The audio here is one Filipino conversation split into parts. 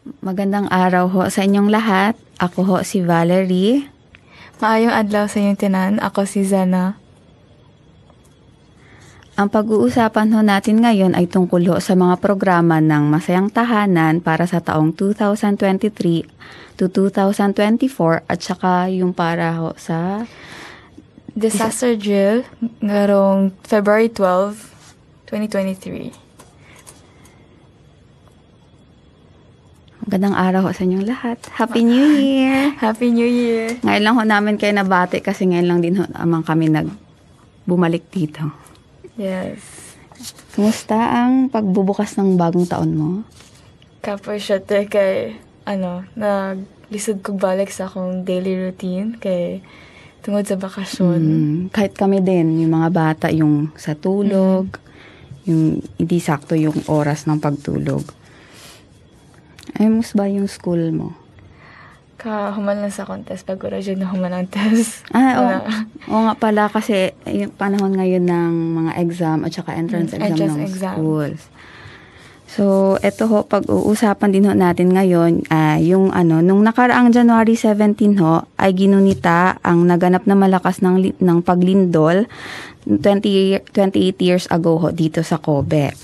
Magandang araw ho sa inyong lahat. Ako ho si Valerie. Maayong adlaw sa inyong tinan. Ako si Zana. Ang pag-uusapan ho natin ngayon ay tungkol ho sa mga programa ng Masayang Tahanan para sa taong 2023 to 2024 at saka yung para ho sa Disaster Drill ngarong February 12, 2023. Magandang araw sa inyong lahat. Happy New Year! Happy New Year! Ngayon lang ho namin kayo nabati kasi ngayon lang din ho amang kami nag bumalik dito. Yes. Kumusta ang pagbubukas ng bagong taon mo? Kapoy siya te kay, ano, naglisod kog balik sa akong daily routine kay tungod sa bakasyon. Mm, kahit kami din, yung mga bata, yung sa tulog, yung hindi sakto yung oras ng pagtulog. Ay, mus ba yung school mo? Ka human lang sa contest pag ura dyan na human ang test. Ah, oo. Wala. Oo nga pala kasi yung panahon ngayon ng mga exam at saka entrance Mm, exam entrance ng exam. schools. So, eto ho, pag-uusapan din ho natin ngayon, ah, yung ano, nung nakaraang January 17 ho, ay ginunita ang naganap na malakas ng, ng paglindol 20, 28 years ago ho dito sa Kobe.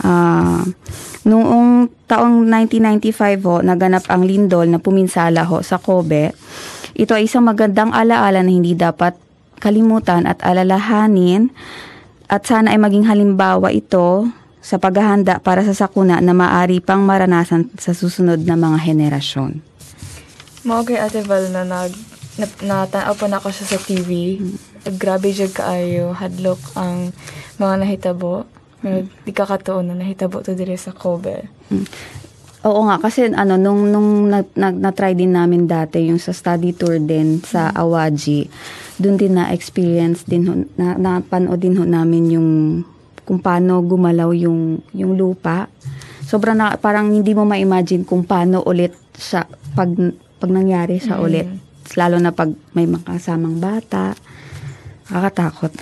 Ah, noong taong 1995 ho, naganap ang lindol na puminsala ho sa Kobe. Ito ay isang magandang alaala na hindi dapat kalimutan at alalahanin at sana ay maging halimbawa ito sa paghahanda para sa sakuna na maari pang maranasan sa susunod na mga henerasyon. Mao kay Ate Val na nag na, natanaw pa na ako siya sa TV. Grabe jud kaayo hadlok ang mga nahitabo. Pero di ka katuon na nahitabo to dire sa Kobe. Oo nga kasi ano nung nung na, na, na-try din namin dati yung sa study tour din sa Awaji. Doon din na experience din ho, na napanood din ho namin yung kung paano gumalaw yung yung lupa. Sobrang na, parang hindi mo ma-imagine kung paano ulit sa pag pag nangyari sa Mm. ulit. Lalo na pag may makasamang bata. Nakakatakot.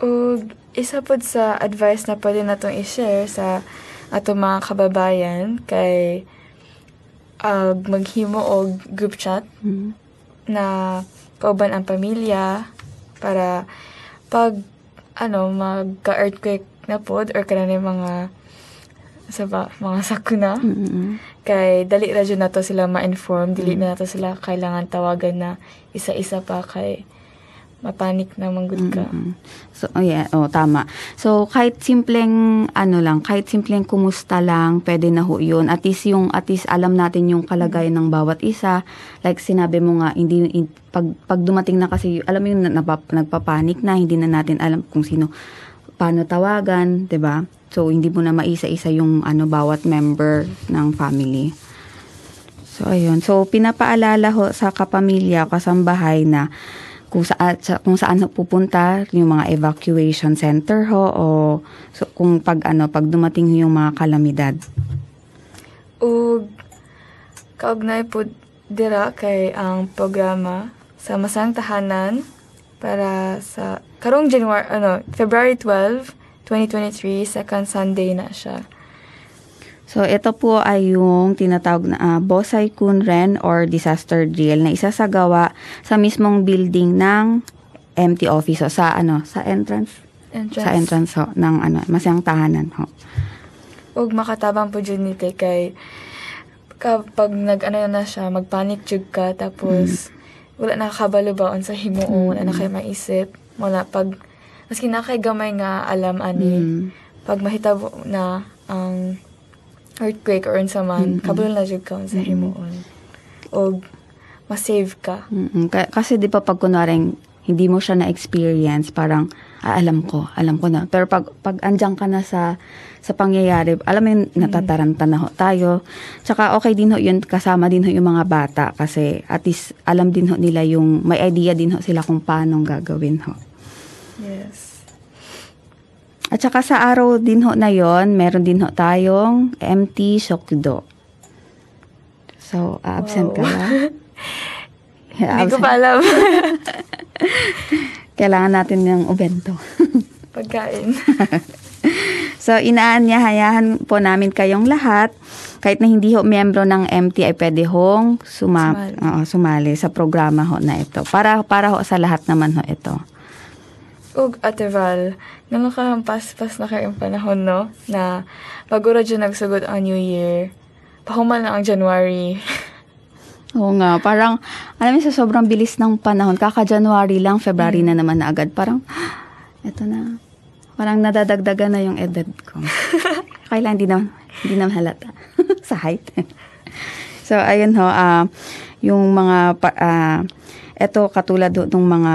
Ug isa pod sa advice na pwede natong i-share sa ato mga kababayan kay ag maghimo og group chat Mm. na kauban ang pamilya para pag ano magka-earthquake na pod or kanang mga sa ba, mga sakuna Mm-mm. kay dali ra jud nato sila ma-inform dili na nato sila kailangan tawagan na isa-isa pa kay mapanik na manggod ka Mm. So, oh yeah, oh, tama. So, kahit simpleng, ano lang, kahit simpleng kumusta lang, pwede na ho yun. At least yung, at least alam natin yung kalagayan ng bawat isa. Like sinabi mo nga, hindi, in- pag, pag dumating na kasi, alam mo yung na- napap- nagpapanik na, hindi na natin alam kung sino, paano tawagan, ba So, hindi mo na maisa-isa yung, ano, bawat member ng family. So, ayun. So, pinapaalala ho sa kapamilya, kasambahay na kung saan, sa, kung saan ho pupunta, yung mga evacuation center ho, o so, kung pag, ano, pag dumating yung mga kalamidad. ug kaugnay pod dira kay ang programa sa Masang Tahanan para sa karong January ano February 12 2023 second Sunday na siya So, ito po ay yung tinatawag na ah, Bosay Kunren or Disaster Drill na isasagawa sa mismong building ng empty office o sa ano sa entrance entrance sa entrance ho ng ano masayang tahanan ho. ug makatabang po jud ni te kay kapag nag ano na siya magpanic jud ka tapos wala na kabalo baon sa himuon wala na kay maisip wala pag maski na kay gamay nga alam ani Mm. pag mahitabo na ang earthquake or unsa man kabalo na jud ka sa himuon og ma-save ka Mm-mm. Ka- Kasi di ba pag kunwaring hindi mo siya na-experience, parang, ah, alam ko, alam ko na. Pero pag, pag andyan ka na sa, sa pangyayari, alam mo natataranta na ho tayo. Tsaka okay din ho yun, kasama din ho yung mga bata kasi at least alam din ho nila yung, may idea din ho sila kung paano gagawin ho. yes At saka sa araw din ho na yon meron din ho tayong empty shokdo. So, absent ka Wow. ba? hindi ko pa alam Kailangan natin ng ubento. pagkain so, inaanyahayahan po namin kayong lahat. Kahit na hindi ho miyembro ng MT ay pwede hong suma, Sumali. oo, sumali sa programa ho na ito. Para, para ho sa lahat naman ho ito. Ug Ate Val, nung pas-pas na kayong panahon, no? Na pagura dyan nagsugod ang New Year, pahumal na ang January. Oo nga, parang, alam mo, sa sobrang bilis ng panahon, kaka-January lang, February na naman na agad. Parang, eto na. Parang nadadagdagan na yung edad ko. Kailan, hindi naman, hindi naman halata. sa height. so, ayun ho, ah, yung mga, ah, eto katulad ho nung mga,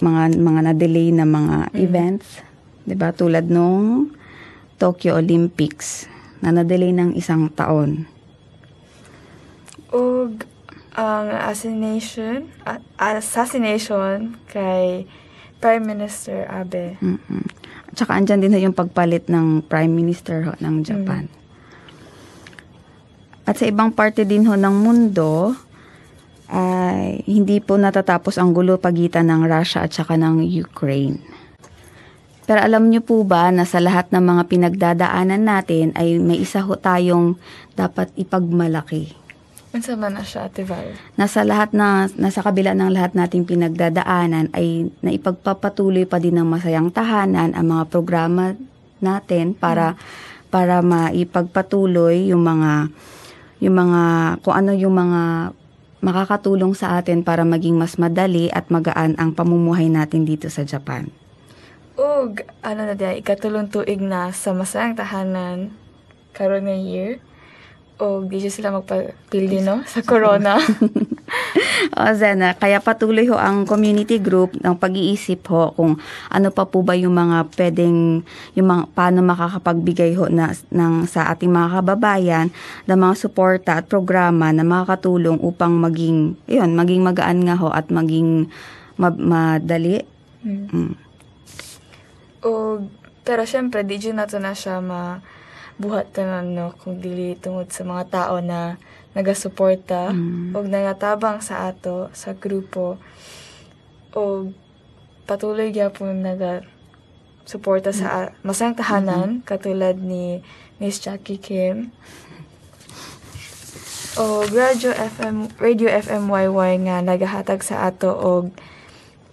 mga, mga na-delay na mga events. 'di ba Tulad nung Tokyo Olympics na na-delay ng isang taon. Ug ang assassination, a- assassination kay Prime Minister Abe. mm At saka andyan din ho yung pagpalit ng Prime Minister ho ng Japan. At sa ibang parte din ho ng mundo, ay hindi po natatapos ang gulo pagitan ng Russia at saka ng Ukraine. Pero alam niyo po ba na sa lahat ng mga pinagdadaanan natin ay may isa ho tayong dapat ipagmalaki. Unsa man na siya, Ate Val? nasa lahat na nasa kabila ng lahat nating pinagdadaanan ay naipagpapatuloy pa din ng masayang tahanan ang mga programa natin para para maipagpatuloy yung mga yung mga kung ano yung mga makakatulong sa atin para maging mas madali at magaan ang pamumuhay natin dito sa Japan. Ug ano na diya, ikatulong tuig na sa masayang tahanan karon nga year. Og di sila magpapildi, no? Sa corona. O, Zena, kaya patuloy ho ang community group ng pag-iisip ho kung ano pa po ba yung mga pwedeng, yung mga, paano makakapagbigay ho na, ng, sa ating mga kababayan ng mga suporta at programa na makakatulong upang maging, yun, maging magaan nga ho at maging ma- madali. Hmm. Mm. Og, pero syempre, di dyan nato na siya mabuhat tanan, no? Kung dili tungod sa mga tao na nagasuporta Mm. og nangatabang sa ato, sa grupo. Og patuloy gyapon naga suporta sa masayang tahanan katulad ni Miss Jackie Kim. O Radio FM Radio FMYY nga nagahatag sa ato og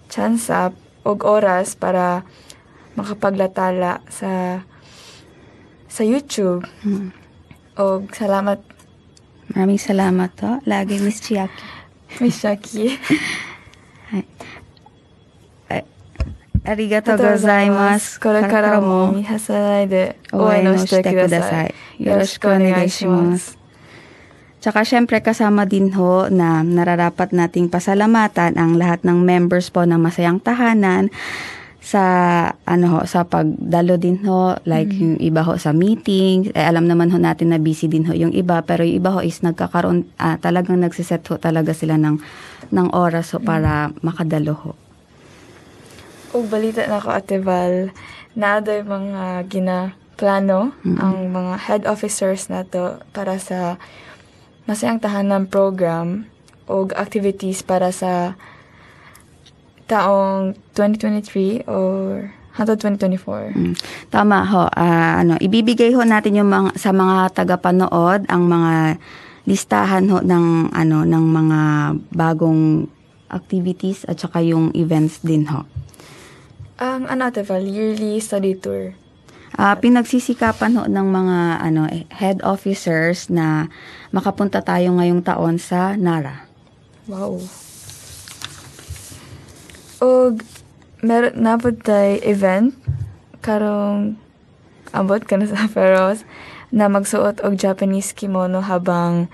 chance up og oras para makapaglatala sa sa YouTube. Mm. Og salamat Maraming salamat to. Lagi, Miss Chiaki. Miss Chiaki. arigato gozaimasu. Kore kara mo mihasarai de oe no shite kudasai. Yoroshiku onegai shimasu. Tsaka syempre kasama din ho na nararapat nating pasalamatan ang lahat ng members po ng Masayang Tahanan sa ano ho sa pagdalo din ho like yung iba ho sa meetings. Eh, alam naman ho natin na busy din ho yung iba pero yung iba ho is nagkakaroon ah, talagang nagsiset ho talaga sila ng ng oras ho para makadalo ho. Og balita na ko, Ate Val, na mga ginaplano ang mga head officers nato para sa masayang tahanan program og activities para sa taong 2023 or hangtod 2024. Mm. Tama ho. Ah, ano, ibibigay ho natin yung mga, sa mga tagapanood ang mga listahan ho ng ano ng mga bagong activities at saka yung events din ho. Ang ano, Ate Val, yearly study tour. Ah, pinagsisikapan ho ng mga ano eh, head officers na makapunta tayo ngayong taon sa Nara. Wow. Og meron na po tayo event karong ambot ka na sa Feroz na magsuot og Japanese kimono habang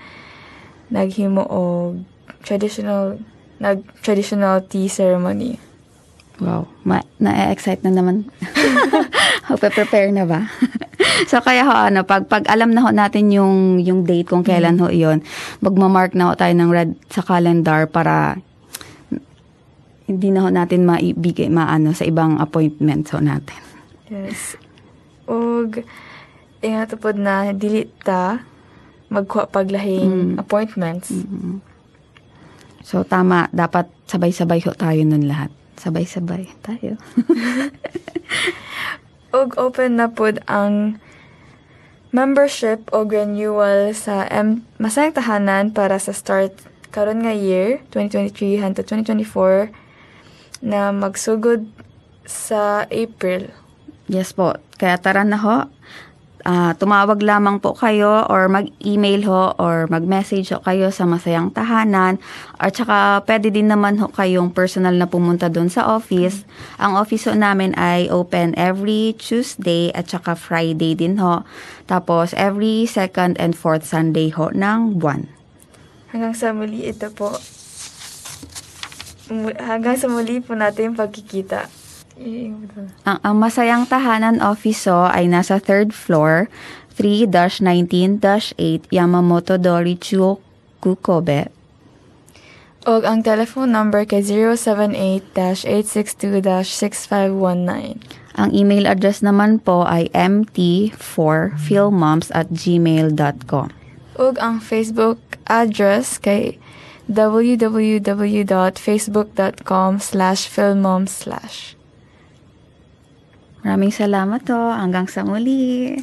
naghimo og traditional nag traditional tea ceremony. Wow, ma- na-excite na naman. Magpe-prepare na ba? so kaya ho ano, pag pag alam na ho natin yung yung date kung kailan ho 'yon, magma-mark na ho tayo ng red sa calendar para hindi na ho natin maibigay maano sa ibang appointments ho natin. Yes. Og ingat pod na dili ta magkuha paglahing appointments. So tama, dapat sabay-sabay ho tayo nun lahat. Sabay-sabay tayo. Og open na pod ang membership o renewal sa M Masayang Tahanan para sa start karon nga year 2023 hangtod 2024 na magsugod sa April. Yes po. Kaya tara na ho. Ah, tumawag lamang po kayo or mag-email ho or mag-message ho kayo sa Masayang Tahanan or tsaka pwede din naman ho kayong personal na pumunta doon sa office. Ang office ho namin ay open every Tuesday at tsaka Friday din ho. Tapos every second and fourth Sunday ho ng buwan. Hanggang sa muli ito po. Hanggang sa muli po natin yung pagkikita. Ang, ang Masayang Tahanan office ho ay nasa third floor, 3-19-8 Yamamoto Dorichu, Kukobe. Og ang telephone number kay 078-862-6519. Ang email address naman po ay mt4philmoms at gmail.com. ug ang Facebook address kay www.facebook.com slash filmmom slash. Maraming salamat to. Hanggang sa muli.